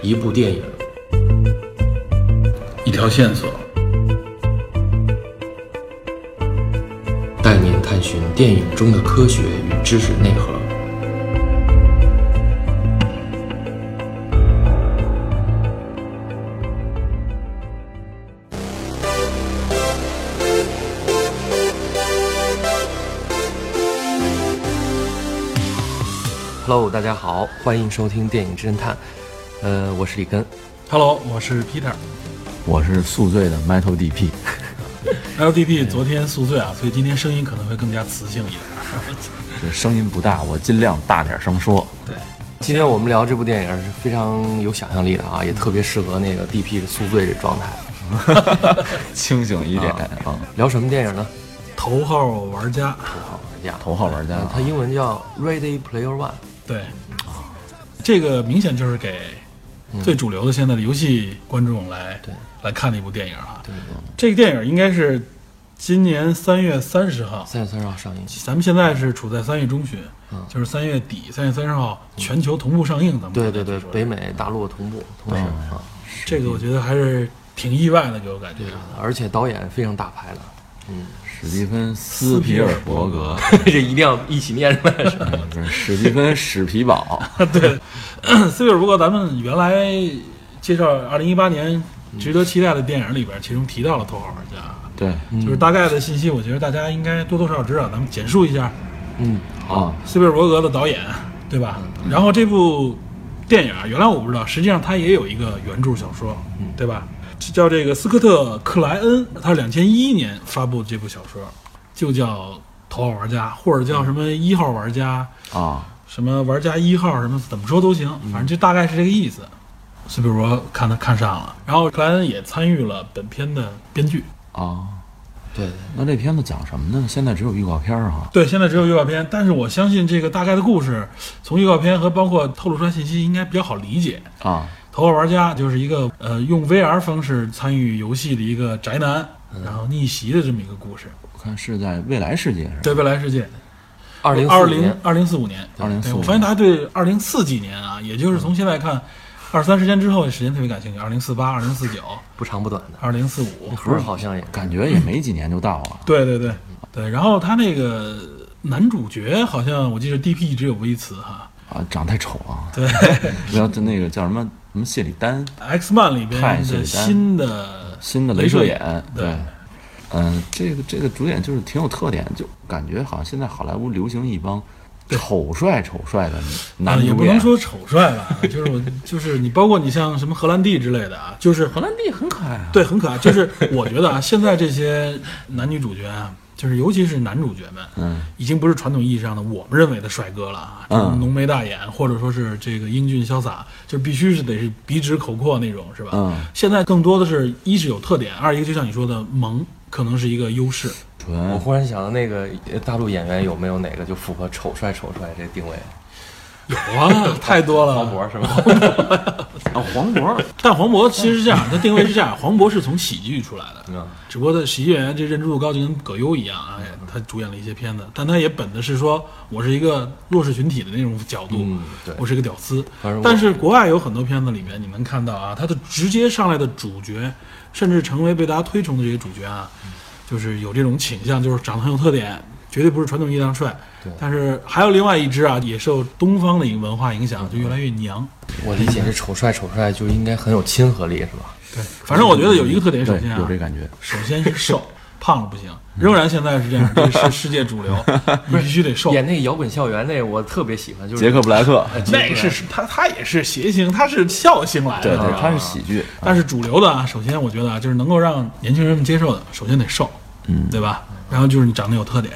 一部电影，一条线索，带您探寻电影中的科学与知识内核。Hello，大家好，欢迎收听电影侦探。呃，我是李根。Hello，我是 Peter。我是宿醉的 Metal DP，LDP 昨天宿醉啊，所以今天声音可能会更加磁性一点。这声音不大，我尽量大点声说。对今天我们聊这部电影是非常有想象力的啊，也特别适合那个 DP 的宿醉这状态。清醒一点啊，聊什么电影呢？头号玩家，头号玩家，头号玩家，它英文叫 Ready Player One。对，啊这个明显就是给最主流的现在的游戏观众来对。来看的一部电影啊。对。对，这个电影应该是今年三月三十号，三月三十号上映。咱们现在是处在三月中旬，嗯。就是三月底，三月三十号全球同步上映。咱们对对对，北美、大陆同步同时啊，这个我觉得还是挺意外的，给我感觉。而且导演非常大牌的，嗯，史蒂芬斯皮尔伯格，这一定要一起念出来是吧？不是史蒂芬史皮堡，对，斯皮尔伯格，咱们原来介绍二零一八年值得期待的电影里边，其中提到了《头号玩家》，对就是大概的信息，我觉得大家应该多多少少知道。咱们简述一下嗯，啊，斯皮尔伯格的导演，对吧？然后这部电影啊，原来我不知道，实际上它也有一个原著小说，对吧？叫这个斯科特·克莱恩，他是两千一一年发布的这部小说，就叫《头号玩家》，或者叫什么一号玩家，啊，什么玩家一号，什么怎么说都行，反正就大概是这个意思。斯皮尔伯格看他看上了，然后克莱恩也参与了本片的编剧。啊，对对，那这片子讲什么呢？现在只有预告片儿哈。对，现在只有预告片，但是我相信这个大概的故事，从预告片和包括透露出来信息，应该比较好理解。啊，头号玩家就是一个呃用 VR 方式参与游戏的一个宅男，然后逆袭的这么一个故事，我看是在未来世界是吧？在未来世界。二零二零，二零四五年，2045对我发现大家对二零四几年啊，也就是从现在看，二三十年之后的时间特别感兴趣。二零四八、二零四九、不长不短的，二零四五，盒儿好像也感觉也没几年就到了。对对对对。然后他那个男主角好像我记得 DP 一直有微词哈，啊，长太丑啊。对不要就那个叫什么什么谢里丹，，X Man 里边的太谢丹新的新的镭射眼眼，对，嗯，这个这个主演就是挺有特点，就感觉好像现在好莱坞流行一帮丑帅丑帅的啊，男主演。也不能说丑帅吧，就是我就是你，包括你像什么荷兰弟之类的啊，就是荷兰弟很可爱啊，对，很可爱。就是我觉得啊，现在这些男女主角啊，就是尤其是男主角们，嗯，已经不是传统意义上的我们认为的帅哥了啊，这种嗯浓眉大眼，或者说是这个英俊潇洒，就必须是得是鼻直口阔那种，是吧？嗯，现在更多的是一是有特点，二一个就像你说的萌，可能是一个优势。我忽然想到，那个呃大陆演员有没有哪个就符合丑帅丑帅这定位？有啊，太多了。黄渤是吧？啊，黄渤，但黄渤其实是这样，他定位是这样，黄渤是从喜剧出来的，嗯只不过他喜剧演员这认知度高，就跟葛优一样，哎，他主演了一些片子，但他也本的是说我是一个弱势群体的那种角度，嗯对我是一个屌丝。但是国外有很多片子里面，你能看到啊，他的直接上来的主角，甚至成为被大家推崇的这些主角啊，就是有这种倾向，就是长得很有特点，绝对不是传统意义上帅。对但是还有另外一支啊，也受东方的一个文化影响，就越来越娘。我理解这丑帅丑帅就应该很有亲和力，是吧？对，反正我觉得有一个特点，首先，啊有，这感觉。首先是瘦，胖了不行，仍然现在是这样，这是世界主流，你必须得瘦。演那个摇滚校园那我特别喜欢，就是杰克布莱克，呃那个是他，他也是谐星，他是笑星来的，对对他是喜剧，但是主流的啊，首先我觉得啊，就是能够让年轻人们接受的，首先得瘦，嗯，对吧？然后就是你长得有特点，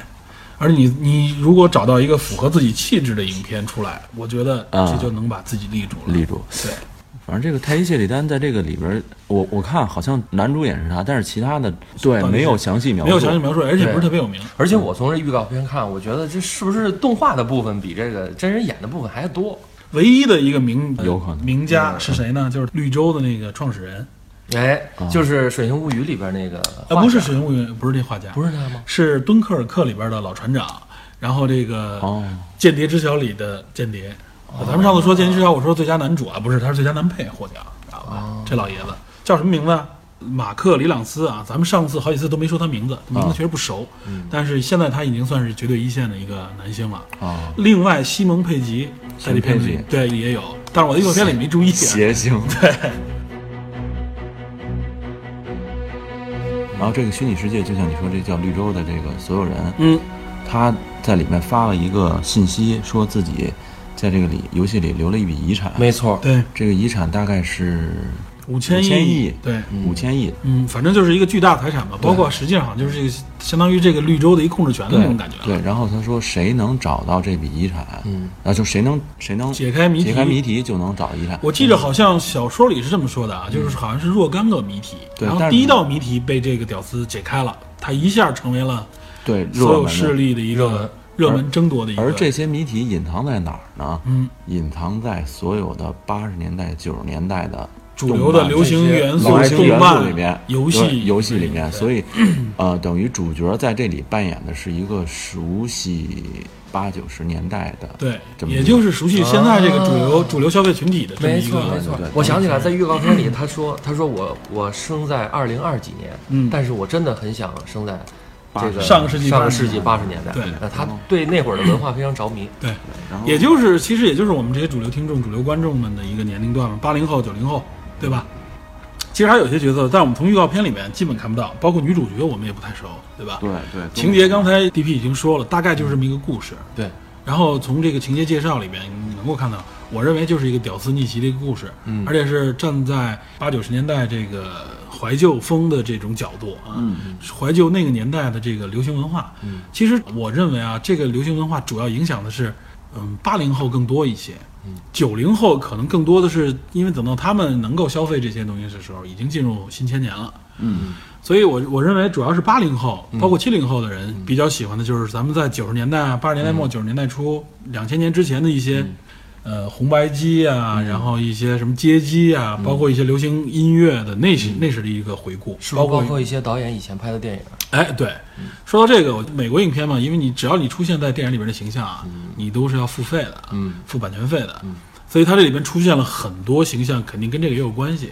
而你你如果找到一个符合自己气质的影片出来，我觉得啊这就能把自己立住了。立住。对，反正这个泰伊谢里丹在这个里边，我我看好像男主演是他，但是其他的对没有详细描述，没有详细描述，而且不是特别有名。而且我从这预告片看，我觉得这是不是动画的部分比这个真人演的部分还要多？唯一的一个名有可能名家是谁呢？就是绿洲的那个创始人，哎，就是《水形物语》里边那个呃，不是水形物语，不是那画家，不是他吗？是敦刻尔克里边的老船长，然后这个哦《间谍之桥》里的间谍，咱们上次说《间谍之桥》，我说最佳男主啊，不是，他是最佳男配获奖，知道吧？这老爷子叫什么名字啊？马克·里朗斯啊，咱们上次好几次都没说他名字，名字确实不熟，但是现在他已经算是绝对一线的一个男星了。啊，另外，西蒙·佩吉在这片子里西蒙对也有，但是我的预告片里没注意啊。邪性。对。然后这个虚拟世界，就像你说，这叫绿洲的这个所有人，嗯，他在里面发了一个信息，说自己在这个里游戏里留了一笔遗产，没错，对，这个遗产大概是五千5000亿对，五千亿。嗯，反正就是一个巨大财产吧，包括实际上好像就是这个相当于这个绿洲的一控制权的那种感觉了。对，然后他说谁能找到这笔遗产，嗯，啊，就谁能谁能解开谜题解开谜题就能找到遗产。我记着好像小说里是这么说的啊，就是好像是若干个谜题，然后第一道谜题被这个屌丝解开了，他一下成为了对，所有势力的一个热门热门争夺的一个。而这些谜题隐藏在哪儿呢？嗯，隐藏在所有的八十年代、九十年代的主流的流行元素、动漫里面、游戏、游戏里面，所以，呃，等于主角在这里扮演的是一个熟悉八九十年代的，对，这么一个也就是熟悉现在这个主流、啊主流消费群体的这么没一个错没错。我想起来，在预告片里，他说他说我我生在二零二几年，嗯但是我真的很想生在这个上个世纪上个世纪八十年代。对呃他对那会儿的文化非常着迷。对，然后也就是其实也就是我们这些主流听众、主流观众们的一个年龄段嘛，八零后、九零后，对吧？其实还有些角色，但我们从预告片里面基本看不到，包括女主角我们也不太熟，对吧？对对情节刚才 DP 已经说了，大概就是这么一个故事。对，然后从这个情节介绍里面，你能够看到，我认为就是一个屌丝逆袭的一个故事，嗯，而且是站在八九十年代这个怀旧风的这种角度啊，嗯怀旧那个年代的这个流行文化。嗯，其实我认为啊，这个流行文化主要影响的是，嗯，八零后更多一些。九零后可能更多的是因为等到他们能够消费这些东西的时候，已经进入新千年了。嗯，所以我我认为主要是八零后，包括七零后的人比较喜欢的就是咱们在九十年代啊、八十年代末、九十年代初、两千年之前的一些，呃，红白机啊，然后一些什么街机啊，包括一些流行音乐的那时那时的一个回顾，是包括包括一些导演以前拍的电影？哎，对，说到这个，美国影片嘛，因为你只要你出现在电影里边的形象啊，你都是要付费的，嗯，付版权费的，所以它这里边出现了很多形象，肯定跟这个也有关系。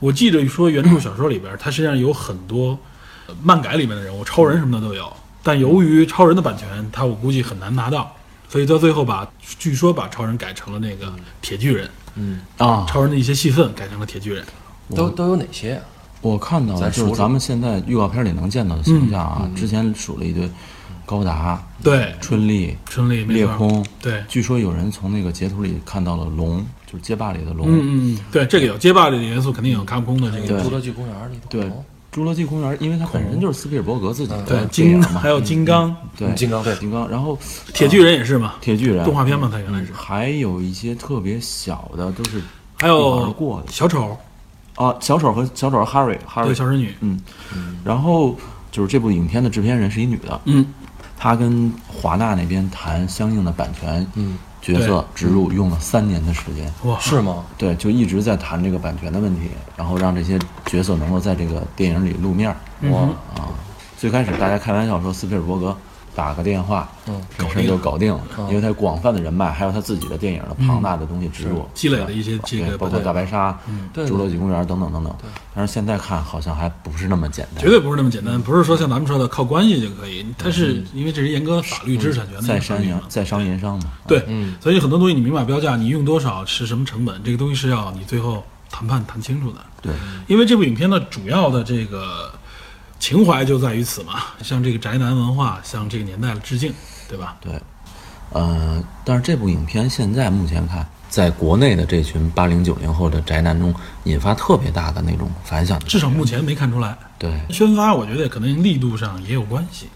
我记着说，原著小说里边，它实际上有很多呃漫改里面的人物，超人什么的都有，但由于超人的版权，他我估计很难拿到，所以到最后把据说把超人改成了那个铁巨人，嗯啊，超人的一些戏份改成了铁巨人。都都有哪些啊？我看到的就是咱们现在预告片里能见到的形象啊，之前数了一堆，高达、对，春丽、春丽没错。裂空，对，据说有人从那个截图里看到了龙，就是街霸里的龙。嗯嗯，嗯，对，这个有街霸里的元素，肯定有卡普空的这个。对。侏罗纪公园里头对，侏罗纪公园，因为它本身就是斯皮尔伯格自己的对金影嘛，还有金刚、对金刚对。金刚，然后铁巨人也是嘛，铁巨人动画片嘛，它原来是，还有一些特别小的，都是还有过的。小丑，啊，小丑和小丑和 Harry 对，Harry，小丑女，嗯，然后就是这部影片的制片人是一女的，嗯，她跟华纳那边谈相应的版权，嗯，角色植入用了三年的时间，哇，是吗？对，就一直在谈这个版权的问题，然后让这些角色能够在这个电影里露面儿。哇，啊，最开始大家开玩笑说斯皮尔伯格打个电话，嗯，这事儿就搞定了，嗯。因为他广泛的人脉，还有他自己的电影的庞大的东西植入，积累了一些这对，个包括大白鲨、侏罗纪公园等等等等。但是现在看好像还不是那么简单，绝对不是那么简单，不是说像咱们说的靠关系就可以，它是因为这是严格的法律知识产权的一在商言在商言商嘛。对，嗯。所以很多东西你明码标价，你用多少是什么成本，这个东西是要你最后谈判谈清楚的。对，因为这部影片的主要的这个情怀就在于此嘛，向这个宅男文化，向这个年代的致敬，对吧？对，呃，但是这部影片现在目前看，在国内的这群八零九零后的宅男中，引发特别大的那种反响。至少目前没看出来。对，宣发我觉得可能力度上也有关系，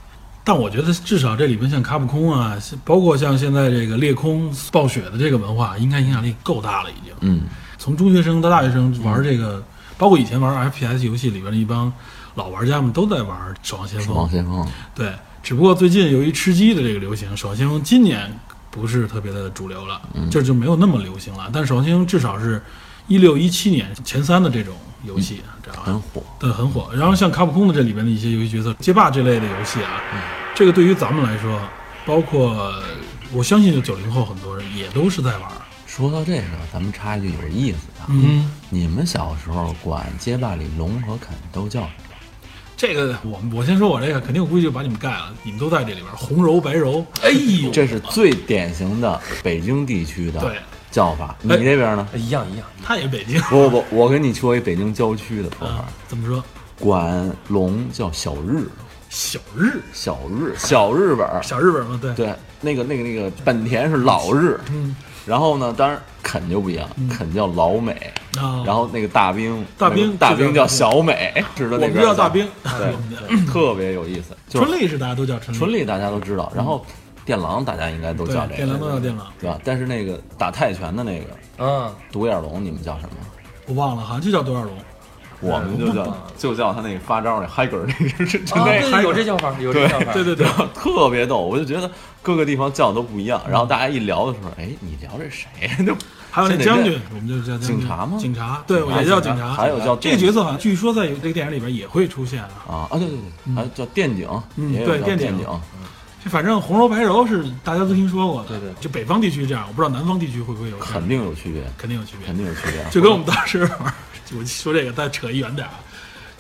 但我觉得至少这里边像卡普空啊，包括像现在这个裂空、暴雪的这个文化，应该影响力够大了，已经。嗯，从中学生到大学生玩这个，包括以前玩 FPS 游戏里边的一帮老玩家们都在玩《守望先锋守望》。先锋，对，只不过最近由于吃鸡的这个流行，《守望先锋》今年不是特别的主流了，这就没有那么流行了。但《守望先锋》至少是一六一七年前三的这种游戏？很火。对，很火。然后像卡普空的这里边的一些游戏角色，街霸这类的游戏啊，嗯这个对于咱们来说，包括我相信就九零后很多人也都是在玩，说到这个，咱们插一句有意思的，嗯，你们小时候管街霸里龙和肯都叫什么？这个我我先说我这个，肯定我估计就把你们盖了，你们都在这里边，红柔白柔，哎呦，这是最典型的北京地区的对。叫法。你这边呢？一样一样，他也北京。不不不，我跟你说一北京郊区的说法。啊，，怎么说？管龙叫小日，小日？小日，小日本儿。小日本嘛，对，对，那个那个那个本田是老日，嗯。然后呢，当然肯就不一样，肯叫老美，啊，然后那个大兵，大兵大兵叫小美，知道那边叫大兵，对，特别有意思。就是春丽是大家都叫春丽，春丽大家都知道，然后电狼大家应该都叫这个，电狼都叫电狼，对吧？但是那个打泰拳的那个嗯，独眼龙，你们叫什么？我忘了，好像就叫独眼龙，我们就叫就叫他那发招那嗨嗝那个，就就啊，那对，有这叫法，有这叫法，对 对对，特别逗，我就觉得各个地方叫的都不一样。然后大家一聊的时候，哎，你聊这谁？就还有那将军，我们就叫警察吗警察，对，我也叫警察。还有叫这个角色，好像据说在这个电影里边也会出现啊。啊啊，对对对，还有叫电警，嗯对电警这反正红柔白柔是大家都听说过的，对对就北方地区这样，我不知道南方地区会不会有，肯定有区别，肯定有区别肯。定有区别。就跟我们当时玩，就我说这个，再扯一远点儿啊，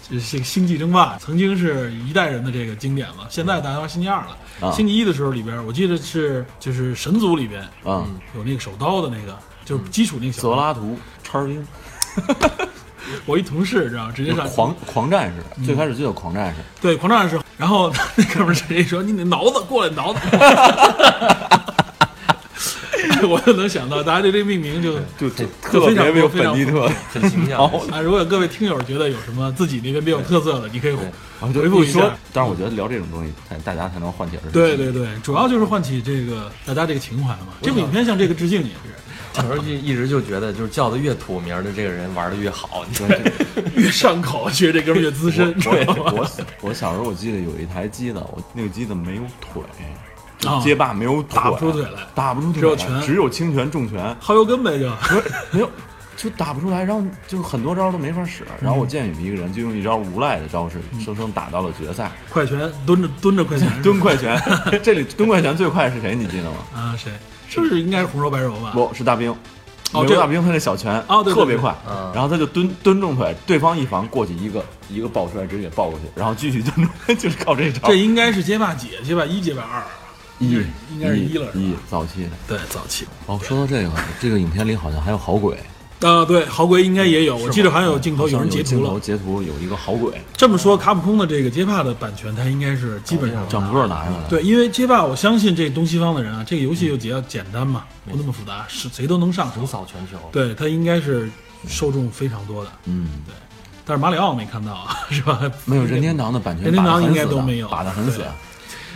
就是《星际争霸》曾经是一代人的这个经典嘛，现在大家玩星际二了。啊星期一的时候里边，我记得是就是神族里边嗯，有那个手刀的那个，就是基础那个小刀。泽拉图叉兵，我一同事知道，直接上狂狂战士，嗯最开始就有狂战士，对狂战士，然后 那哥们儿直接说：“你得挠子过来挠子。” 我就能想到，大家对这命名就就就特非常别没有非常本地特。很形象。啊，如果有各位听友觉得有什么自己那边比较有特色的，你可以啊就回复一说下。，但是我觉得聊这种东西，才大家才能唤起儿对对对，主要就是唤起这个大家这个情怀嘛。这部影片向这个致敬也是，小时候就一直就觉得，就是叫的越土名的这个人玩的越好。你知道吗越上口，觉得这哥们儿越资深？我我小时候我记得有一台机子，我那个机子没有腿，啊街霸没有腿，打不出腿来打不出腿来，只有拳只有轻拳重拳，耗油根呗就。不是没有。就打不出来，然后就很多招都没法使。然后我见有一个人就用一招无赖的招式，生生打到了决赛。快拳蹲着蹲着快拳 蹲快拳，这里蹲快拳最快是谁？你记得吗？啊，谁？是不是应该是红柔白柔吧？不是大兵，哦这美国大兵他那小拳啊特别快嗯，然后他就蹲蹲重腿，对方一防过去一个一个抱摔直接给抱过去，然后继续蹲重，就是靠这招。这应该是街霸几？街霸一、街霸二？一应该是一了一早期的。对，早期。哦，说到这个，这个影片里好像还有好鬼，啊，对，好鬼应该也有，我记得好像有镜头有人截图了。截图有一个好鬼，这么说，卡普空的这个街霸的版权，它应该是基本上整个拿下来。对，因为街霸，我相信这东西方的人啊，这个游戏又比较简单嘛，不那么复杂，是谁都能上手横。扫全球。对，它应该是受众非常多的。嗯，对但是马里奥没看到啊，是吧？没有任天堂的版权，任天堂应该都没有打得很死对。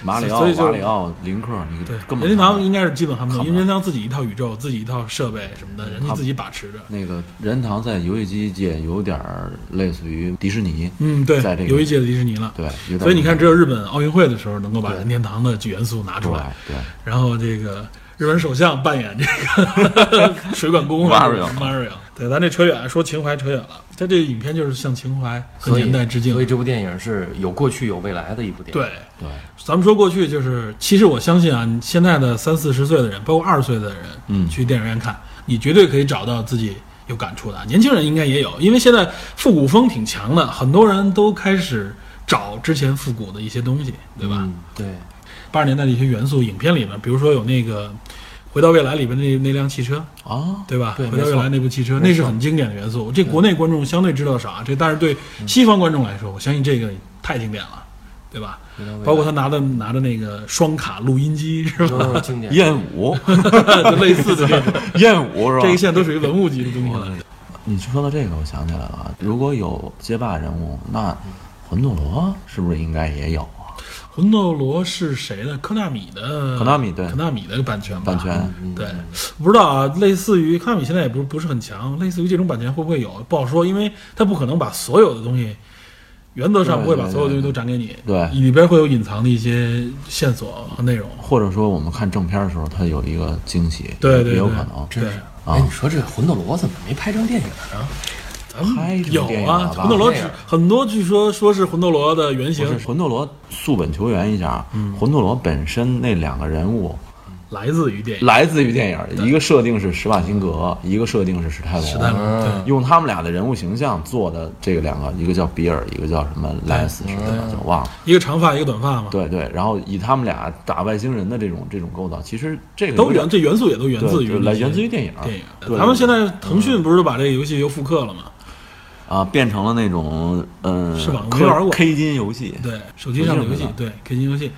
马里奥、所以马里奥、林克，你对，根本任天堂应该是基本看不因为任天堂自己一套宇宙，自己一套设备什么的，人家自己把持着。那个任天堂在游戏机界有点类似于迪士尼，嗯，对在这，个游戏界的迪士尼了。对，所以你看，只有日本奥运会的时候能够把任天堂的元素拿出来，对，然后这个日本首相扮演这个 水管工 Mario Mario。对，咱这扯远，说情怀扯远了。他这个影片就是向情怀和年代致敬所以。这部电影是有过去有未来的一部电影。对，对，咱们说过去就是，其实我相信啊，你现在的三四十岁的人，包括二十岁的人，嗯去电影院看，你绝对可以找到自己有感触的。年轻人应该也有，因为现在复古风挺强的，很多人都开始找之前复古的一些东西，对吧？嗯，对，八十年代的一些元素，影片里面，比如说有那个《回到未来》里边那那辆汽车，啊，对吧？对回到未来那部汽车，那是很经典的元素。这国内观众相对知道少啊，这但是对西方观众来说，我相信这个太经典了，对吧？包括他拿的拿的那个双卡录音机是吧？都是经典。燕舞，就类似的这种，燕舞是吧？这个现在都属于文物级的东西了。你说到这个，我想起来了，如果有街霸人物，那魂斗罗是不是应该也有啊？魂斗罗是谁的？科纳米的，科纳米对科纳米的版权吧？版权对，不知道啊，类似于科纳米现在也不不是很强，类似于这种版权会不会有？不好说，因为他不可能把所有的东西，原则上不会把所有东西都展给你，对里边会有隐藏的一些线索和内容。或者说我们看正片的时候，它有一个惊喜，对也有可能。对，哎，你说这个魂斗罗怎么没拍成电影呢？有啊，魂斗罗很多，据说说是魂斗罗的原型。是魂斗罗，溯本求源一下，啊，魂斗罗本身那两个人物，来自于电影。来自于电影，一个设定是施瓦辛格，一个设定是史泰龙。史泰龙用他们俩的人物形象做的这个两个，一个叫比尔，一个叫什么莱斯是吧？就忘了。一个长发，一个短发嘛，对对，然后以他们俩打外星人的这种这种构造，其实这个都源这元素也都源自于来源自于电影电影。对。他们现在腾讯不是把这个游戏又复刻了吗？啊，变成了那种嗯，是吧我没玩过 K 金游戏，对，手机上的游戏对，K 金游戏，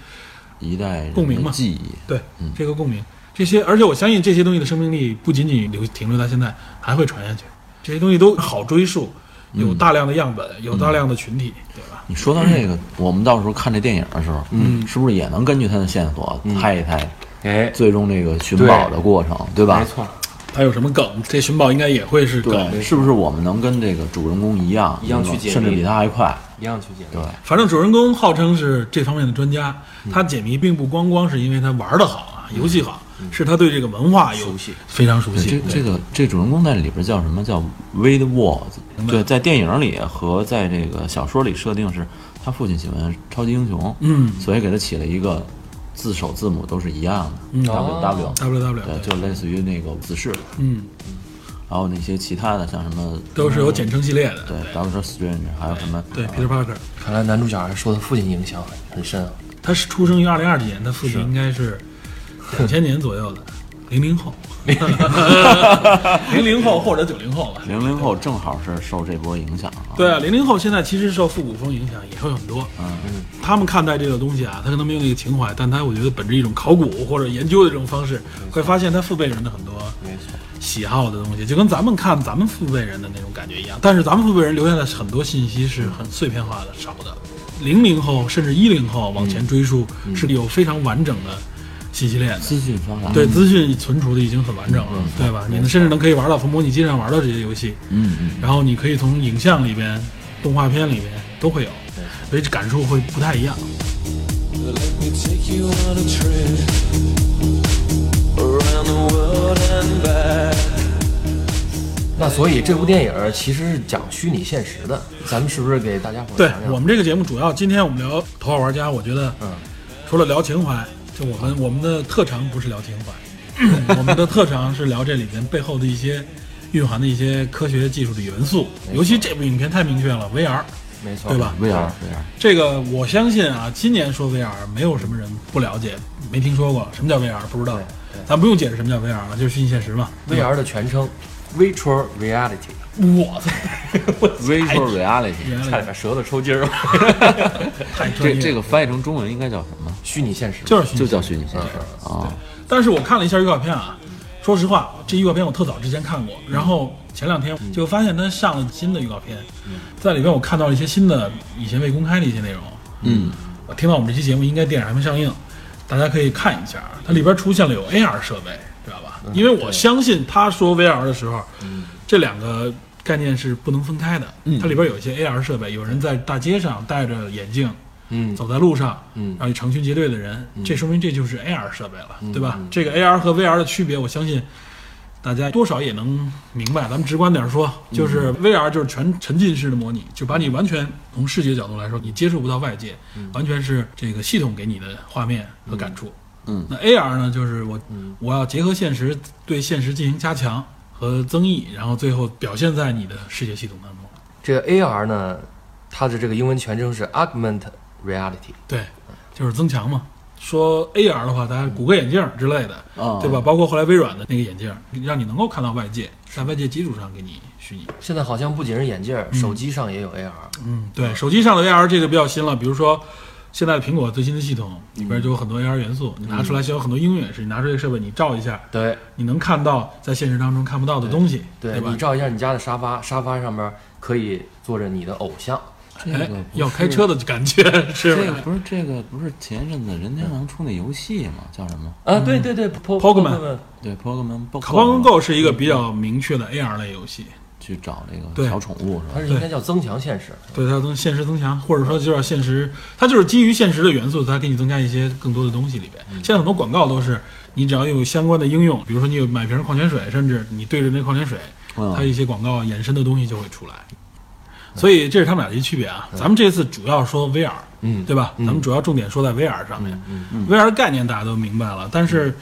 一代人共鸣嘛记忆。对，这个共鸣，这些，而且我相信这些东西的生命力不仅仅留停留在现在，还会传下去。这些东西都好追溯，有大量的样本，有大量的群体，对吧？你说到这个，我们到时候看这电影的时候，嗯，是不是也能根据它的线索猜一猜哎，最终这个寻宝的过程，对吧？没错，它有什么梗？这寻宝应该也会是梗。对，是不是我们能跟这个主人公一样，一样去解密甚至比他还快？一样去解密。对，反正主人公号称是这方面的专家，他解谜并不光光是因为他玩的好啊，游戏好，是他对这个文化有非常熟悉。这这个这主人公在里边叫什么叫 Wade Walls？对，在电影里和在这个小说里设定是他父亲喜欢超级英雄，嗯所以给他起了一个字首字母都是一样的嗯，W W。W W 对，就类似于那个字式，嗯，然后那些其他的像什么都是有简称系列的。对 Doctor Strange，还有什么对，Peter Parker，看来男主角还受他父亲影响很很深啊。他是出生于二零二几年，他父亲应该是两千年左右的，零零后，零零后或者九零后吧。零零后正好是受这波影响啊。对啊，零零后现在其实受复古风影响也会很多。嗯他们看待这个东西啊，他可能没有那个情怀，但他我觉得本着一种考古或者研究的这种方式，会发现他父辈人的很多喜好的东西，就跟咱们看咱们父辈人的那种感觉一样。但是咱们父辈人留下的很多信息是很碎片化的、少的。零零后甚至一零后往前追溯，是有非常完整的信息链的。资讯发达，对资讯存储的已经很完整了，对吧？你们甚至能可以玩到从模拟机上玩到这些游戏，嗯嗯，然后你可以从影像里边、动画片里边都会有，所以这感受会不太一样。那所以这部电影其实是讲虚拟现实的，咱们是不是给大家伙对？我们这个节目主要今天我们聊《头号玩家》，我觉得，嗯，除了聊情怀，就我们我们的特长不是聊情怀，我们的特长是聊这里边背后的一些蕴含的一些科学技术的元素。尤其这部影片太明确了，VR，没错，对吧？VR VR，这个我相信啊，今年说 VR，没有什么人不了解，没听说过什么叫 VR，不知道。咱不用解释什么叫 VR 了，就是虚拟现实嘛。VR 的全称 Virtual Reality，我操，Virtual Reality，差点舌头抽筋儿了。这业这个翻译成中文应该叫什么？虚拟现实就是虚拟就叫虚拟现实啊。但是我看了一下预告片啊，说实话，这预告片我特早之前看过，然后前两天就发现它上了新的预告片，在里边我看到了一些新的以前未公开的一些内容。嗯，我听到我们这期节目应该电影还没上映，大家可以看一下，它里边出现了有 AR 设备？因为我相信他说 VR 的时候，这两个概念是不能分开的。它里边有一些 AR 设备，有人在大街上戴着眼镜，嗯走在路上，嗯然后成群结队的人，这说明这就是 AR 设备了，对吧？这个 AR 和 VR 的区别，我相信大家多少也能明白。咱们直观点说，就是 VR 就是全沉浸式的模拟，就把你完全从视觉角度来说，你接触不到外界，完全是这个系统给你的画面和感触。嗯那 AR 呢，就是我我要结合现实，对现实进行加强和增益，然后最后表现在你的视觉系统当中。这个 AR 呢，它的这个英文全称是 Augmented Reality。对，就是增强嘛。说 AR 的话，大家谷歌眼镜之类的，嗯对吧？包括后来微软的那个眼镜，让你能够看到外界，在外界基础上给你虚拟。现在好像不仅是眼镜儿，手机上也有 AR。嗯，对，手机上的 AR 这个比较新了，比如说现在苹果最新的系统里边就有很多 AR 元素，你拿出来，像有很多应用也是，你拿出这个设备，你照一下，对你能看到在现实当中看不到的东西，对吧你？照一下你家的沙发，沙发上面可以坐着你的偶像。哎这个要开车的感觉是这个？不是这个不是前一阵子任天堂出那游戏吗？叫什么？啊，对对对，Po- Pokemon 对 Pokemon 对，Pokemon Go。卡邦 Go 是一个比较明确的 AR 类游戏，去找那个小宠物是吧？它是应该叫增强现实。对它增现实增强，或者说就叫现实，它就是基于现实的元素，它给你增加一些更多的东西里边。现在很多广告都是，你只要有相关的应用，比如说你有买瓶矿泉水，甚至你对着那矿泉水，嗯它一些广告衍生的东西就会出来。所以这是他们俩的一区别啊。咱们这次主要说 VR，嗯对吧？咱们主要重点说在 VR 上面。VR 的概念大家都明白了，但是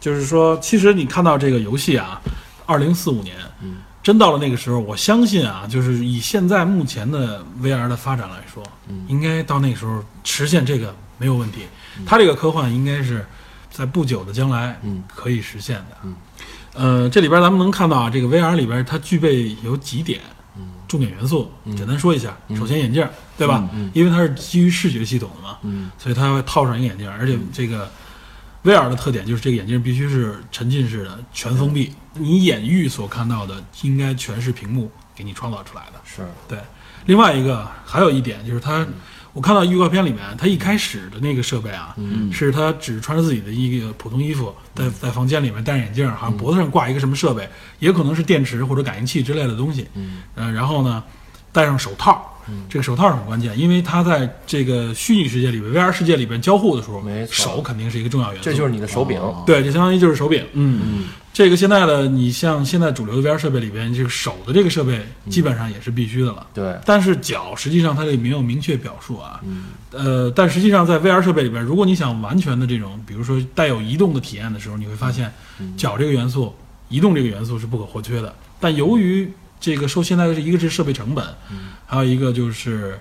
就是说，其实你看到这个游戏啊，二零四五年，嗯真到了那个时候，我相信啊，就是以现在目前的 VR 的发展来说，嗯应该到那个时候实现这个没有问题。它这个科幻应该是在不久的将来嗯可以实现的。嗯呃，这里边咱们能看到啊，这个 VR 里边它具备有几点嗯重点元素，简单说一下。首先眼镜儿，对吧？嗯嗯因为它是基于视觉系统的嘛，嗯所以它会套上一个眼镜儿，而且这个 VR 的特点就是这个眼镜必须是沉浸式的、全封闭，你眼域所看到的应该全是屏幕给你创造出来的。是。对，另外一个还有一点就是它，我看到预告片里面，它一开始的那个设备啊，嗯。是他只穿着自己的一个普通衣服，在在房间里面戴着眼镜，好像脖子上挂一个什么设备，也可能是电池或者感应器之类的东西。嗯。呃，然后呢，戴上手套。这个手套很关键，因为它在这个虚拟世界里边、VR 世界里边交互的时候，没手肯定是一个重要元素。这就是你的手柄。对，这相当于就是手柄。嗯嗯这个现在的你像现在主流的 VR 设备里边，这个手的这个设备基本上也是必须的了。对，但是脚实际上它这里没有明确表述啊。嗯呃，但实际上在 VR 设备里边，如果你想完全的这种，比如说带有移动的体验的时候，你会发现脚这个元素、移动这个元素是不可或缺的。但由于这个受现在的一个是设备成本，还有一个就是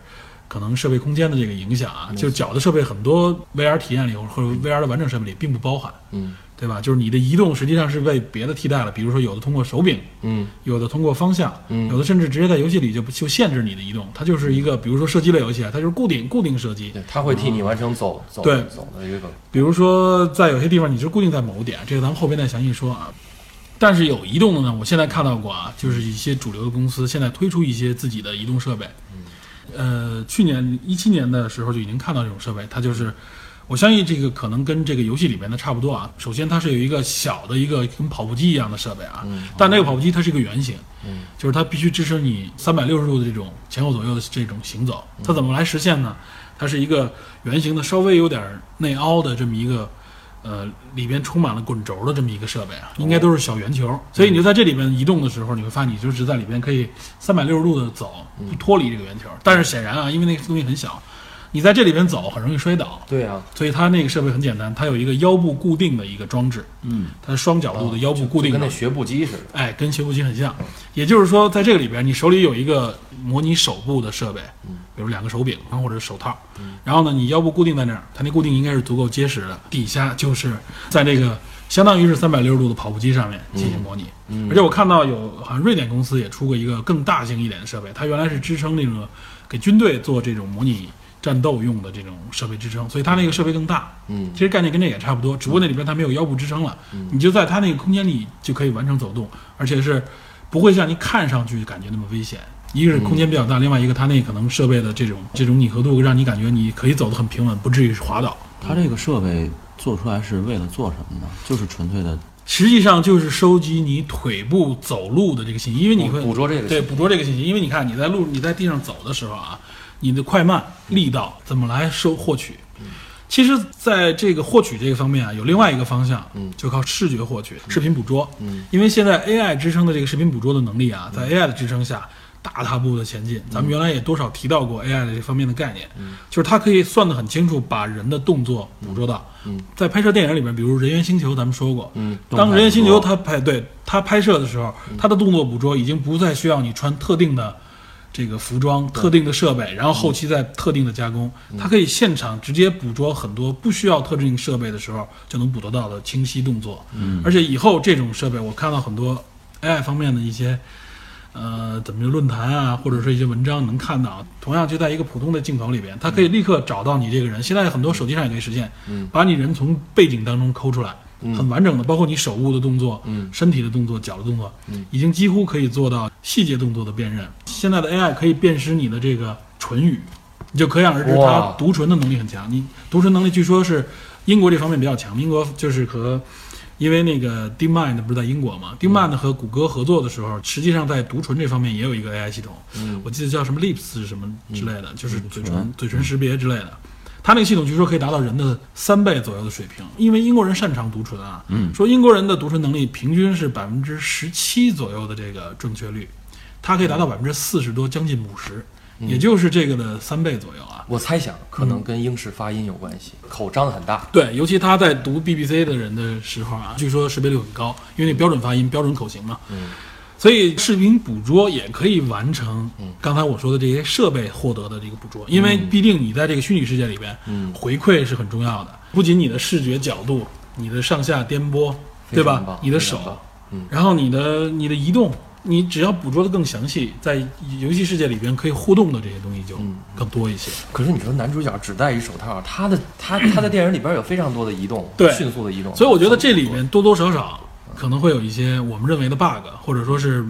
可能设备空间的这个影响啊，就是脚的设备很多 VR 体验里或者 VR 的完整设备里并不包含。嗯。对吧？就是你的移动实际上是被别的替代了，比如说有的通过手柄，嗯。有的通过方向，嗯。有的甚至直接在游戏里就就限制你的移动，它就是一个，比如说射击类游戏啊，它就是固定固定射击。对，他会替你完成走走对走的一个。比如说在有些地方你是固定在某个点，这个咱们后边再详细说啊。但是有移动的呢，我现在看到过啊，就是一些主流的公司现在推出一些自己的移动设备。呃，去年一七年的时候就已经看到这种设备，它就是，我相信这个可能跟这个游戏里面的差不多啊。首先它是有一个小的一个跟跑步机一样的设备啊，但那个跑步机它是一个圆形，嗯就是它必须支持你三百六十度的这种前后左右的这种行走。它怎么来实现呢？它是一个圆形的，稍微有点内凹的这么一个，呃，里边充满了滚轴的这么一个设备啊，应该都是小圆球。所以你就在这里边移动的时候，你会发现你就是在里边可以三百六十度的走，不脱离这个圆球。但是显然啊，因为那个东西很小，你在这里边走很容易摔倒。对啊，所以它那个设备很简单，它有一个腰部固定的一个装置，嗯，它是双角度的腰部固定跟那，学步机似的。哎，跟学步机很像。也就是说，在这个里边，你手里有一个模拟手部的设备，比如两个手柄或者是手套，然后呢，你腰部固定在那儿，它那固定应该是足够结实的，底下就是在这个相当于是三百六十度的跑步机上面进行模拟。嗯而且我看到有好像瑞典公司也出过一个更大型一点的设备，它原来是支撑那个给军队做这种模拟战斗用的这种设备支撑，所以它那个设备更大。嗯其实概念跟这也差不多，只不过那里边它没有腰部支撑了，嗯你就在它那个空间里就可以完成走动，而且是不会像你看上去感觉那么危险。一个是空间比较大，另外一个它那可能设备的这种这种拟合度，让你感觉你可以走得很平稳，不至于滑倒。它这个设备做出来是为了做什么呢？就是纯粹的实际上就是收集你腿部走路的这个信息，因为你会捕捉这个对信息捕捉这个信息，因为你看你在路你在地上走的时候啊，你的快慢、力道怎么来收获取？其实，在这个获取这个方面啊，有另外一个方向，嗯。就靠视觉获取、视频捕捉。嗯，因为现在 AI 支撑的这个视频捕捉的能力啊，在 AI 的支撑下大踏步的前进。咱们原来也多少提到过 AI 的这方面的概念，就是它可以算得很清楚，把人的动作捕捉到。嗯，在拍摄电影里边，比如《人猿星球》，咱们说过，嗯，当《人猿星球》它拍对它拍摄的时候，它的动作捕捉已经不再需要你穿特定的这个服装、特定的设备，然后后期再特定的加工，它可以现场直接捕捉很多不需要特定设备的时候就能捕捉到的清晰动作。嗯，而且以后这种设备，我看到很多 AI 方面的一些。呃，怎么就论坛啊，或者说一些文章能看到，同样就在一个普通的镜头里边，它可以立刻找到你这个人。现在很多手机上也可以实现，嗯把你人从背景当中抠出来，很完整的，包括你手部的动作、嗯身体的动作、脚的动作，嗯已经几乎可以做到细节动作的辨认。现在的 AI 可以辨识你的这个唇语，你就可想而知，它哇读唇的能力很强。你读唇能力据说是英国这方面比较强，英国就是和。因为那个 DeepMind 不是在英国嘛？DeepMind 和谷歌合作的时候，实际上在读唇这方面也有一个 AI 系统，嗯我记得叫什么 Lips 是什么之类的，就是嘴唇唇嘴唇识别之类的。它那个系统据说可以达到人的三倍左右的水平，因为英国人擅长读唇啊。嗯说英国人的读唇能力平均是百分之十七左右的这个正确率，它可以达到百分之四十多，将近五十。也就是这个的三倍左右啊。我猜想可能跟英式发音有关系，口张得很大。对，尤其他在读 BBC 的人的时候啊，据说识别率很高，因为那标准发音、标准口型嘛。嗯，所以视频捕捉也可以完成刚才我说的这些设备获得的这个捕捉，因为毕竟你在这个虚拟世界里边，嗯。回馈是很重要的，不仅你的视觉角度、你的上下颠簸，对吧？你的手嗯。然后你的你的移动，你只要捕捉的更详细，在游戏世界里边可以互动的这些东西就嗯。更多一些。可是你说男主角只戴一手套，他的他他在电影里边有非常多的移动，对。迅速的移动。所以我觉得这里面多多少少可能会有一些我们认为的 bug，或者说是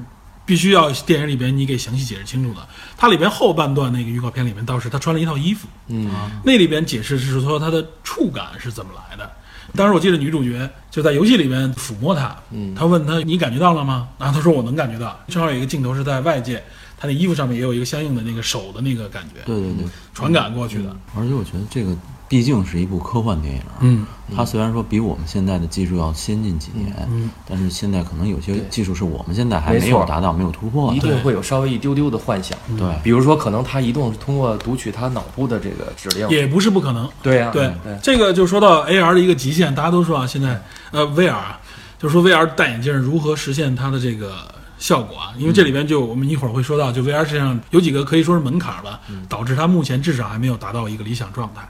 必须要电影里边你给详细解释清楚的。它里边后半段那个预告片里面倒是他穿了一套衣服，嗯，那里边解释是说他的触感是怎么来的。当时我记得女主角就在游戏里面抚摸他，嗯他问他你感觉到了吗？然后他说我能感觉到。正好有一个镜头是在外界，他那衣服上面也有一个相应的那个手的那个感觉，对对对，传感过去的。而且我觉得这个毕竟是一部科幻电影，嗯，它虽然说比我们现在的技术要先进几年，嗯但是现在可能有些技术是我们现在还没有达到、没有突破的。一定会有稍微一丢丢的幻想。对比如说可能他移动是通过读取他脑部的这个指令。也不是不可能。对呀、对对，这个就说到 AR 的一个极限，大家都说啊，现在呃 VR 啊，就是说 VR 戴眼镜如何实现它的这个效果啊？因为这里边就我们一会儿会说到，就 VR 实际上有几个可以说是门槛吧，导致它目前至少还没有达到一个理想状态。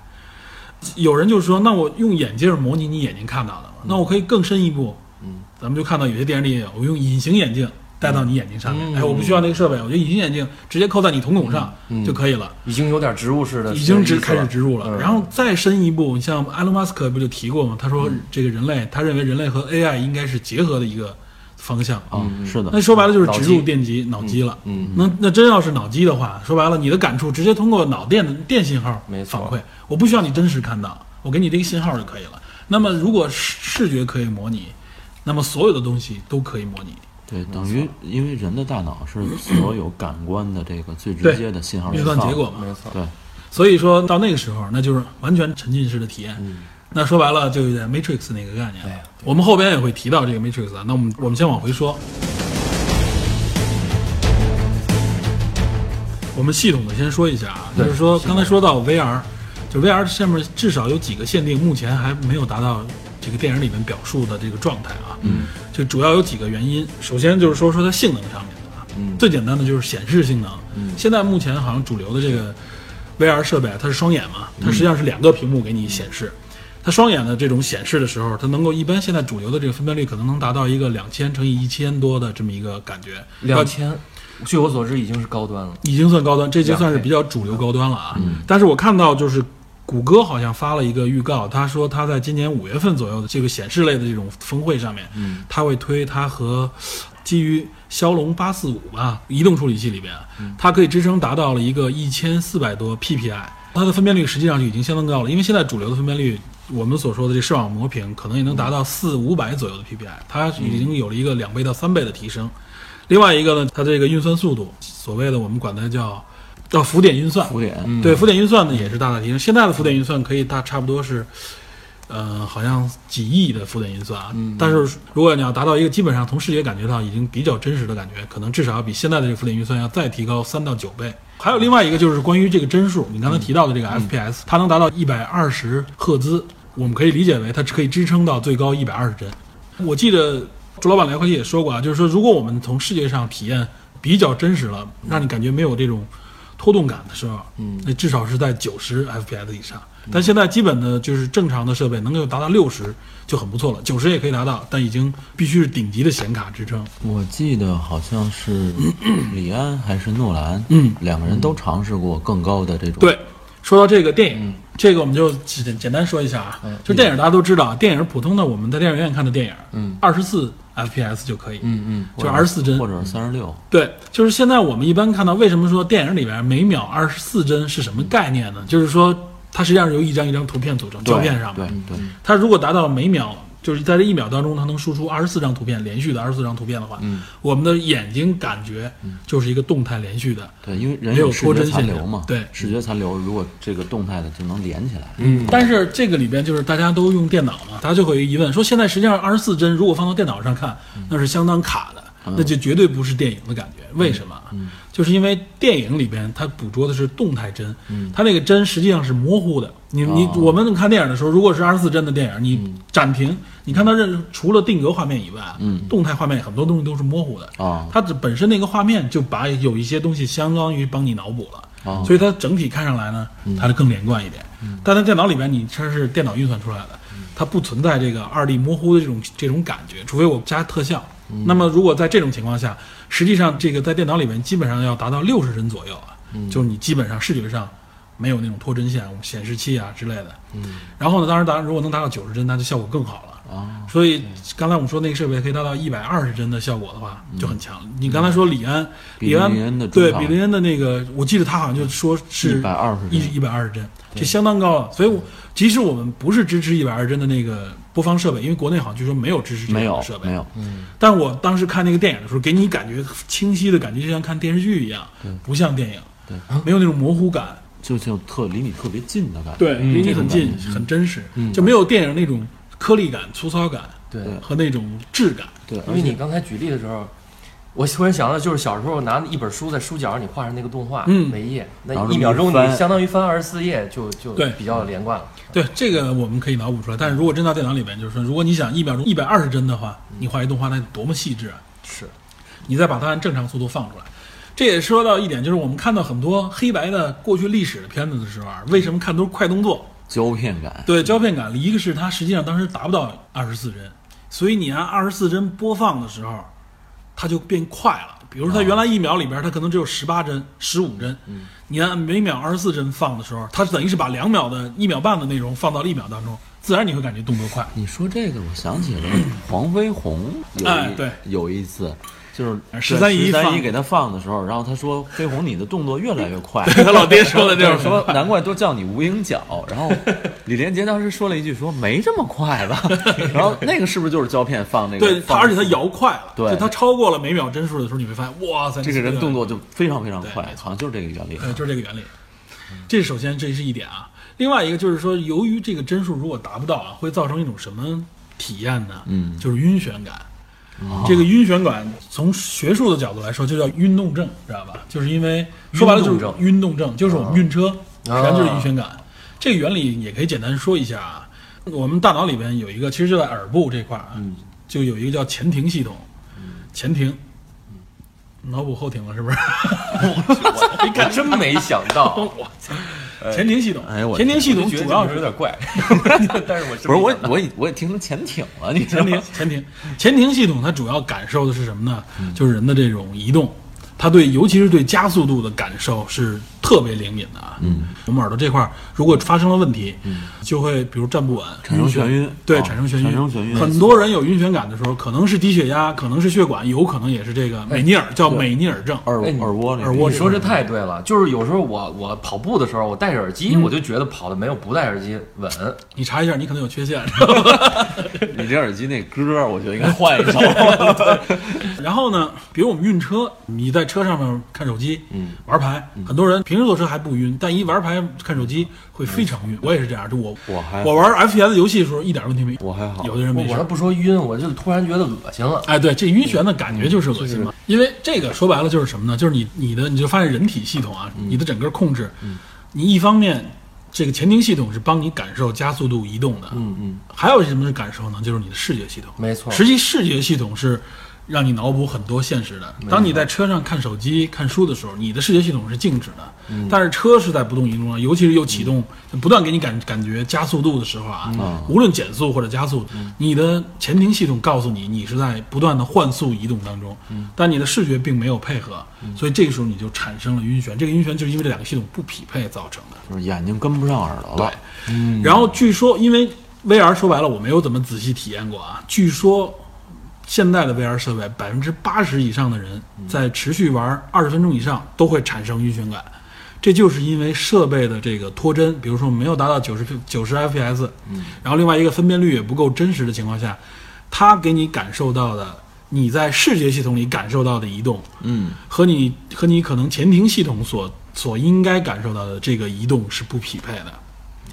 有人就说，那我用眼镜模拟你眼睛看到的，那我可以更深一步，嗯，咱们就看到有些电影里我用隐形眼镜戴到你眼睛上面，嗯哎，我不需要那个设备，我觉得隐形眼镜直接扣在你瞳孔上嗯就可以了。已经有点植入式的，已经植开始植入了。嗯然后再深一步，你像埃隆·马斯克不就提过吗？他说嗯这个人类，他认为人类和 AI 应该是结合的一个方向。啊，是的那，说白了就是植入电极脑机了。嗯，那那真要是脑机的话，说白了，你的感触直接通过脑电的电信号没错反馈，我不需要你真实看到，我给你这个信号就可以了。那么如果视视觉可以模拟，那么所有的东西都可以模拟。对，等于因为人的大脑是所有感官的这个最直接的信号运算结果嘛，没错。对，所以说到那个时候，那就是完全沉浸式的体验。嗯那说白了，就有点 Matrix 那个概念我们后边也会提到这个 Matrix 啊。那我们我们先往回说，我们系统的先说一下啊，就是说刚才说到 VR，就 VR 下面至少有几个限定，目前还没有达到这个电影里面表述的这个状态啊。嗯，就主要有几个原因。首先就是说说它性能上面的啊，嗯最简单的就是显示性能。嗯现在目前好像主流的这个 VR 设备啊，它是双眼嘛，它实际上是两个屏幕给你显示。它双眼的这种显示的时候，它能够一般现在主流的这个分辨率可能能达到一个两千乘以一千多的这么一个感觉，两千，据我所知已经是高端了。已经算高端，这就算是比较主流高端了啊。嗯但是我看到就是谷歌好像发了一个预告，他说他在今年五月份左右的这个显示类的这种峰会上面，嗯他会推它和基于骁龙八四五吧移动处理器里边，嗯它可以支撑达到了一个一千四百多 PPI，它的分辨率实际上就已经相当高了，因为现在主流的分辨率。我们所说的这视网膜屏可能也能达到四五百左右的 PPI，它已经有了一个两倍到三倍的提升。另外一个呢，它这个运算速度，所谓的我们管它叫叫浮点运算，浮点，嗯对，浮点运算呢也是大大提升。现在的浮点运算可以大差不多是，呃，好像几亿的浮点运算啊。嗯但是如果你要达到一个基本上从视觉感觉到已经比较真实的感觉，可能至少要比现在的这个浮点运算要再提高三到九倍。还有另外一个就是关于这个帧数，你刚才提到的这个 FPS，、它能达到一百二十赫兹，我们可以理解为它可以支撑到最高一百二十帧。我记得朱老板聊科技也说过啊，就是说如果我们从视觉上体验比较真实了，让你感觉没有这种拖动感的时候，嗯。那至少是在九十 FPS 以上。但现在基本的就是正常的设备能够达到六十就很不错了，九十也可以达到，但已经必须是顶级的显卡支撑。我记得好像是 李安还是诺兰，嗯。两个人都尝试过更高的这种，对，说到这个电影，这个我们就简简单说一下啊，就电影大家都知道，电影普通的我们在电影院看的电影，嗯，二十四 FPS 就可以，嗯嗯，就二十四帧或。者三十六，对，就是现在我们一般看到，为什么说电影里边每秒二十四帧是什么概念呢？就是说它实际上是由一张一张图片组成，胶片上对面。对，它如果达到每秒，就是在这一秒当中，它能输出二十四张图片，连续的二十四张图片的话，嗯我们的眼睛感觉就是一个动态连续的。对，因为人没有视觉残留嘛，对视觉残留，如果这个动态的就能连起来，嗯，但是这个里边就是大家都用电脑嘛，大家就会有一个疑问，说现在实际上二十四帧如果放到电脑上看，那是相当卡的。那就绝对不是电影的感觉。为什么？就是因为电影里边它捕捉的是动态帧，它那个帧实际上是模糊的。你你我们看电影的时候，如果是二十四帧的电影，你暂停，你看它这除了定格画面以外，动态画面很多东西都是模糊的。啊它这本身那个画面就把有一些东西相当于帮你脑补了。哦所以它整体看上来呢，它就更连贯一点。但在电脑里边，你它是电脑运算出来的，它不存在这个二 D 模糊的这种这种感觉，除非我加特效。那么如果在这种情况下，实际上这个在电脑里面基本上要达到六十帧左右啊，就是你基本上视觉上没有那种脱帧线、显示器啊之类的。嗯。然后呢，当然，当然，如果能达到九十帧，那就效果更好了。啊。所以刚才我们说那个设备可以达到一百二十帧的效果的话，就很强。你刚才说李安，李安的对比林恩的那个，我记得他好像就说是一百二十一一百二十帧，这相当高了。所以我，即使我们不是支持一百二十帧的那个播放设备，因为国内好像据说没有支持这没有样的设备，没有，但我当时看那个电影的时候，给你感觉清晰的感觉，就像看电视剧一样，不像电影，对，没有那种模糊感，就就特离你特别近的感觉。对，离你很近，很真实，就没有电影那种颗粒感、粗糙感对，和那种质感。对，因为你刚才举例的时候，我突然想到，就是小时候拿一本书在书角上你画上那个动画，嗯每一页，那一秒钟你相当于翻二十四页，就就对比较连贯了。对，这个我们可以脑补出来。但是如果真到电脑里面，就是说，如果你想一秒钟一百二十帧的话，你画一动画，那多么细致啊！是，你再把它按正常速度放出来。这也说到一点，就是我们看到很多黑白的过去历史的片子的时候啊，为什么看都是快动作？胶片感。对胶片感，一个是它实际上当时达不到二十四帧，所以你按二十四帧播放的时候，它就变快了。比如说它原来一秒里边它可能只有十八帧、十五帧，你按每秒二十四帧放的时候，它等于是把两秒的一秒半的内容放到了一秒当中，自然你会感觉动作快。你说这个，我想起了黄飞鸿有一、哎对有一次，就是十三姨十三姨给他放的时候，然后他说：“飞鸿，你的动作越来越快。”他老爹说的就是说，难怪都叫你无影脚。然后李连杰当时说了一句：“说没这么快吧？” 然后那个是不是就是胶片放那个？对，他而且他摇快了，对就它超过了每秒帧数的时候，你会发现，哇塞，这个人动作就。非常非常快好像就是这个原理。对，就是这个原理。这首先这是一点啊。另外一个就是说，由于这个帧数如果达不到啊，会造成一种什么体验呢？嗯就是晕眩感。这个晕眩感从学术的角度来说，就叫晕动症，知道吧？就是因为说白了就是晕动症，就是我们晕车，实际上就是晕眩感。这个原理也可以简单说一下啊。我们大脑里边有一个，其实就在耳部这块儿啊，就有一个叫前庭系统。前庭，脑补后庭了是不是？我真没想到，我操！前庭系统，哎我前庭系统主要是有点怪，但是我真不是我我也我也听成潜艇了，你知道前庭吗？前庭前庭系统，它主要感受的是什么呢？嗯就是人的这种移动，它对尤其是对加速度的感受是特别灵敏的啊。嗯，我们耳朵这块儿如果发生了问题，就会比如站不稳，嗯产生眩晕。对，啊产生眩晕，产生眩晕。很多人有晕眩感的时候，可能是低血压，可能是血管，有可能也是这个美尼尔，叫美尼尔症。耳耳蜗那个耳蜗你说这太对了，就是有时候我我跑步的时候，我戴着耳机，我就觉得跑的没有不戴耳机稳。你查一下，你可能有缺陷。你这耳机那歌，我觉得应该换一首。然后呢，比如我们晕车，你在车上面看手机，嗯，玩牌，很多人平时坐车还不晕，但一玩牌看手机会非常晕。我也是这样，就我我还我玩 FPS 游戏的时候一点问题没有，我还好有的人没事我还。不说晕，我就突然觉得恶心了。哎，对，这晕眩的感觉就是恶心嘛。因为这个说白了就是什么呢？就是你你的你就发现人体系统啊，你的整个控制，你一方面这个前庭系统是帮你感受加速度移动的，嗯嗯，还有什么是感受呢？就是你的视觉系统。没错。实际视觉系统是让你脑补很多现实的。当你在车上看手机、看书的时候，你的视觉系统是静止的，嗯但是车是在不动移动的，尤其是又启动，不断给你感感觉加速度的时候啊，嗯无论减速或者加速，你的前庭系统告诉你你是在不断的换速移动当中，嗯但你的视觉并没有配合，所以这个时候你就产生了晕眩。这个晕眩就是因为这两个系统不匹配造成的。就是眼睛跟不上耳朵了。然后据说，因为 VR 说白了，我没有怎么仔细体验过啊。据说现在的 VR 设备，百分之八十以上的人在持续玩二十分钟以上都会产生晕眩感，这就是因为设备的这个脱帧，比如说没有达到九十九十 FPS，然后另外一个分辨率也不够真实的情况下，它给你感受到的。你在视觉系统里感受到的移动，嗯，和你和你可能前庭系统所所应该感受到的这个移动是不匹配的，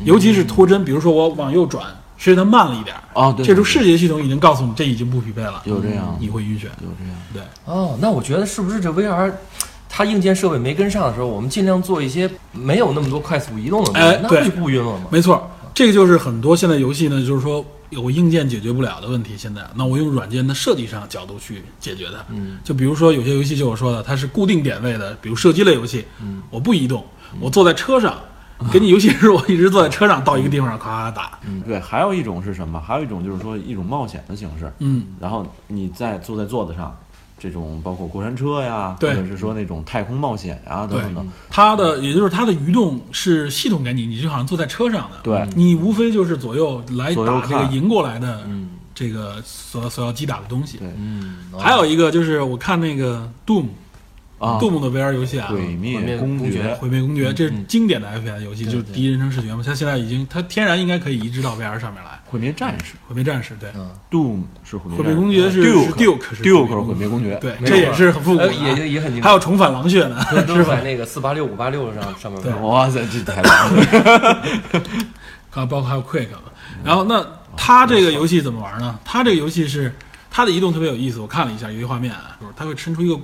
尤其是脱帧，比如说我往右转是它慢了一点儿。哦对这时候视觉系统已经告诉你这已经不匹配了，有这样，你会晕眩。有这样。对，哦，那我觉得是不是这 VR，它硬件设备没跟上的时候，我们尽量做一些没有那么多快速移动的东西，哎那不就不晕了吗？没错，这个就是很多现在游戏呢，就是说有硬件解决不了的问题。现在，那我用软件的设计上角度去解决它。嗯，就比如说有些游戏，就我说的，它是固定点位的，比如射击类游戏，嗯，我不移动，我坐在车上，给你尤其是我一直坐在车上，到一个地方咔咔打。嗯，对，还有一种是什么？还有一种就是说一种冒险的形式，嗯，然后你再坐在座子上，这种包括过山车呀，或者是说那种太空冒险呀等等等，它的也就是它的移动是系统给你，你就好像坐在车上的。对你无非就是左右来左右打这个迎过来的嗯这个所所要击打的东西。对嗯，还有一个就是我看那个 Doom 啊，Doom 的 VR 游戏啊，毁灭公公爵。毁灭公爵，这是嗯。经典的 FPS 游戏，就是第一人称视觉嘛。它现在已经，它天然应该可以移植到 VR 上面来。毁灭战士。毁灭战士，对，嗯，，Doom 是毁灭公爵是 Duke 是 Duke 是 Duke 毁灭公爵，对，这也是很复古也也很还有重返狼穴呢，都是吧？在？那个四八六五八六上上面对。哇塞，这太棒了！啊，包括还有 Quick。然后那它这个游戏怎么玩呢？它这个游戏是它的移动特别有意思，我看了一下游戏画面啊，就是它会伸出一个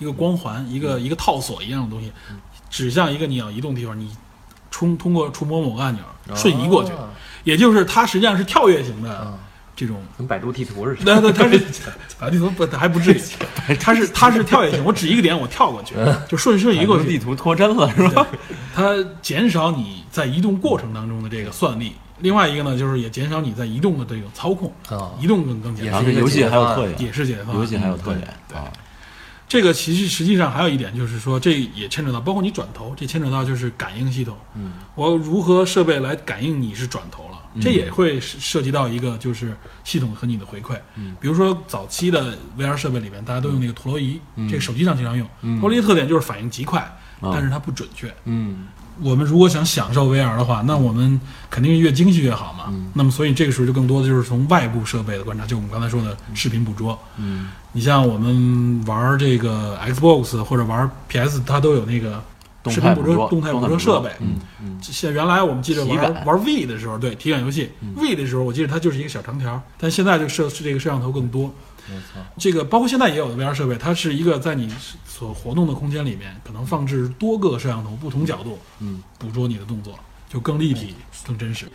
一个光环，一个一个套索一样的东西，指向一个你要移动的地方，你冲通过触摸某个按钮瞬移过去，啊也就是它实际上是跳跃型的啊这种。跟百度地图似的。对对，它是 百度地图不还不至于，它是它是跳跃型，我指一个点我跳过去，就瞬瞬移过去地。图脱帧了是吧？它减少你在移动过程当中的这个算力。另外一个呢，就是也减少你在移动的这个操控，啊移动更更简单这游戏还有特点，也是解放。游戏还有特点对啊，这个其实实际上还有一点就是说，这也牵扯到，包括你转头，这牵扯到就是感应系统。嗯，我如何设备来感应你是转头了，这也会涉涉及到一个就是系统和你的回馈。嗯，比如说早期的 VR 设备里面，大家都用那个陀螺仪，嗯这个手机上经常用。嗯陀螺仪特点就是反应极快，啊但是它不准确。嗯我们如果想享受 VR 的话，那我们肯定是越精细越好嘛。嗯那么，所以这个时候就更多的就是从外部设备的观察，就我们刚才说的视频捕捉。嗯你像我们玩这个 Xbox 或者玩 PS，它都有那个动视频捕捉、态捕捉动态捕捉设备。嗯嗯现原来我们记得玩玩 V 的时候，对体感游戏、V 的时候，我记得它就是一个小长条，但现在就摄是这个摄像头更多。没错。这个包括现在也有的 VR 设备，它是一个在你所活动的空间里面，可能放置多个摄像头，不同角度，嗯，捕捉你的动作，就更立体、更真实。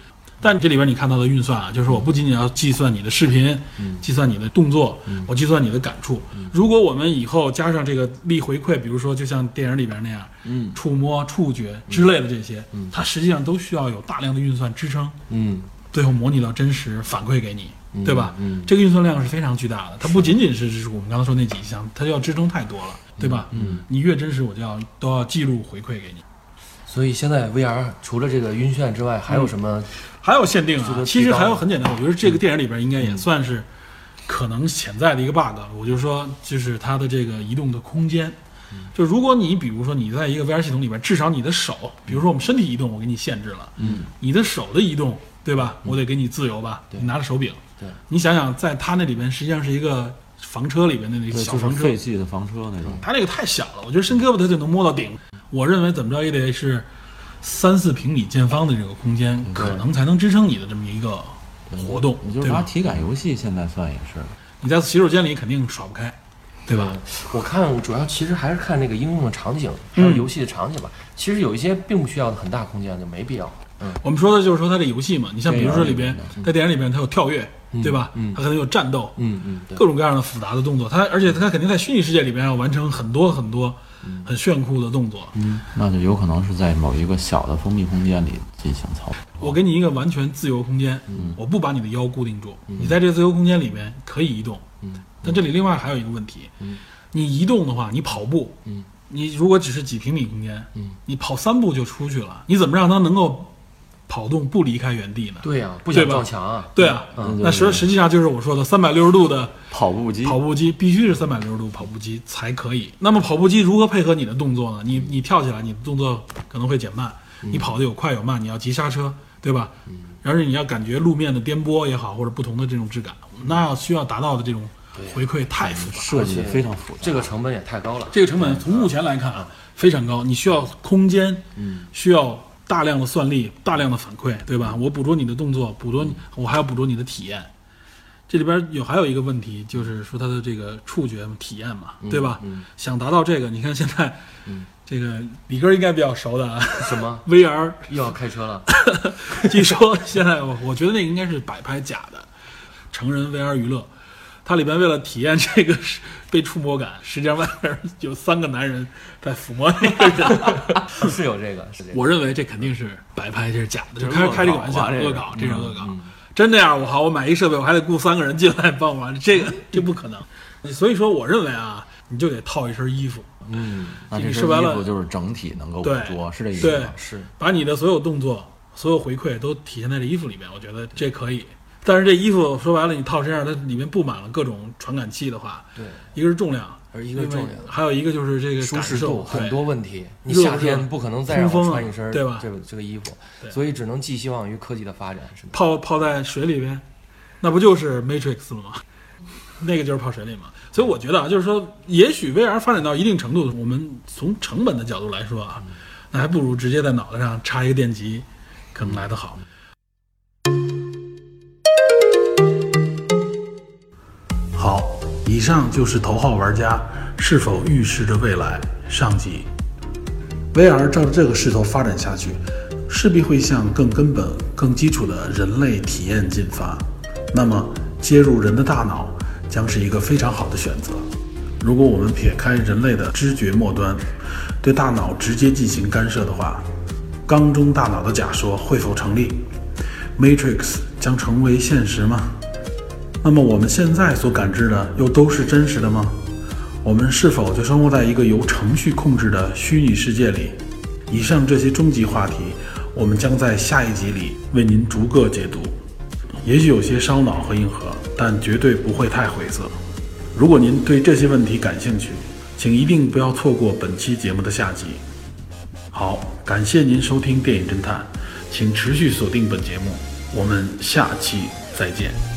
但这里边你看到的运算啊，就是我不仅仅要计算你的视频，嗯计算你的动作，我计算你的感触。如果我们以后加上这个力回馈，比如说就像电影里边那样，嗯，触摸、触觉之类的这些，嗯它实际上都需要有大量的运算支撑，嗯最后模拟到真实反馈给你，嗯对吧？嗯这个运算量是非常巨大的，它不仅仅是就是我们刚才说那几项，它要支撑太多了，对吧？嗯，你越真实，我就要都要记录回馈给你。所以现在 VR 除了这个晕眩之外，还有什么？还有限定，啊其实还有很简单，我觉得这个电影里边应该也算是可能潜在的一个 bug。我就说，就是它的这个移动的空间。就如果你比如说你在一个 VR 系统里边，至少你的手，比如说我们身体移动，我给你限制了，嗯，你的手的移动，对吧？我得给你自由吧？对你拿着手柄，对，你想想，在它那里边实际上是一个房车里边的那个小房车，废弃的房车那种，它那个太小了，我觉得伸胳膊它就能摸到顶。我认为怎么着也得是三四平米见方的这个空间，可能才能支撑你的这么一个活动，你就是对吧？拿体感游戏现在算也是，你在洗手间里肯定耍不开，对吧？我看主要其实还是看那个应用的场景，还有游戏的场景吧。其实有一些并不需要很大空间，就没必要。嗯我们说的就是说它这游戏嘛，你像比如说里边在电影里边它有跳跃，对吧？嗯它可能有战斗，嗯嗯，各种各样的复杂的动作，它而且它肯定在虚拟世界里边要完成很多很多嗯很炫酷的动作。嗯那就有可能是在某一个小的封闭空间里进行操作。我给你一个完全自由空间，我不把你的腰固定住，你在这个自由空间里面可以移动。嗯但这里另外还有一个问题，嗯你移动的话，你跑步，嗯你如果只是几平米空间，嗯你跑三步就出去了，你怎么让它能够跑动不离开原地呢？对呀、不想对吧撞墙啊。对啊，嗯那实实际上就是我说的三百六十度的跑步机，跑步机必须是三百六十度跑步机才可以。那么跑步机如何配合你的动作呢？你你跳起来，你的动作可能会减慢，你跑的有快有慢，你要急刹车，对吧？而且你要感觉路面的颠簸也好，或者不同的这种质感，那要需要达到的这种回馈太复杂了。设计非常复杂。这个成本也太高了。这个成本从目前来看啊非常高，你需要空间，嗯需要大量的算力、大量的反馈，对吧？我捕捉你的动作，捕捉你，我还要捕捉你的体验。这里边有还有一个问题，就是说它的这个触觉体验嘛，对吧？想达到这个，你看现在，这个李哥应该比较熟的啊什么，VR 又要开车了？据说现在我我觉得那个应该是摆拍假的，成人 VR 娱乐，它里边为了体验这个被触摸感，实际上外面有三个男人在抚摸那个人。是有这个，是这个。我认为这肯定是摆拍，这是假的，就是开开这个玩笑，恶搞，这是恶搞。嗯真那样，我好，我买一设备，我还得雇三个人进来帮我玩，这个这不可能。所以说，我认为啊，你就得套一身衣服，嗯，那这身你说白了衣服就是整体能够捕对捉，是这意思对吗？是把你的所有动作、所有回馈都体现在这衣服里面，我觉得这可以。但是这衣服说白了，你套身上，它里面布满了各种传感器的话，对，一个是重量，而一个是重量还有一个就是这个舒适度很多问题。你夏天不可能再穿一身对吧这个这个衣服对，所以只能寄希望于科技的发展，是的。泡泡在水里边，那不就是 Matrix 了吗？那个就是泡水里嘛。所以我觉得啊，就是说，也许 VR 发展到一定程度，我们从成本的角度来说啊，那还不如直接在脑袋上插一个电极，可能来得好。好，以上就是头号玩家是否预示着未来上集。VR 照着这个势头发展下去，势必会向更根本、更基础的人类体验进发。那么，接入人的大脑将是一个非常好的选择。如果我们撇开人类的知觉末端，对大脑直接进行干涉的话，缸中大脑的假说会否成立？Matrix 将成为现实吗？那么我们现在所感知的又都是真实的吗？我们是否就生活在一个由程序控制的虚拟世界里？以上这些终极话题，我们将在下一集里为您逐个解读。也许有些烧脑和硬核，但绝对不会太晦涩。如果您对这些问题感兴趣，请一定不要错过本期节目的下集。好，感谢您收听电影侦探，请持续锁定本节目，我们下期再见。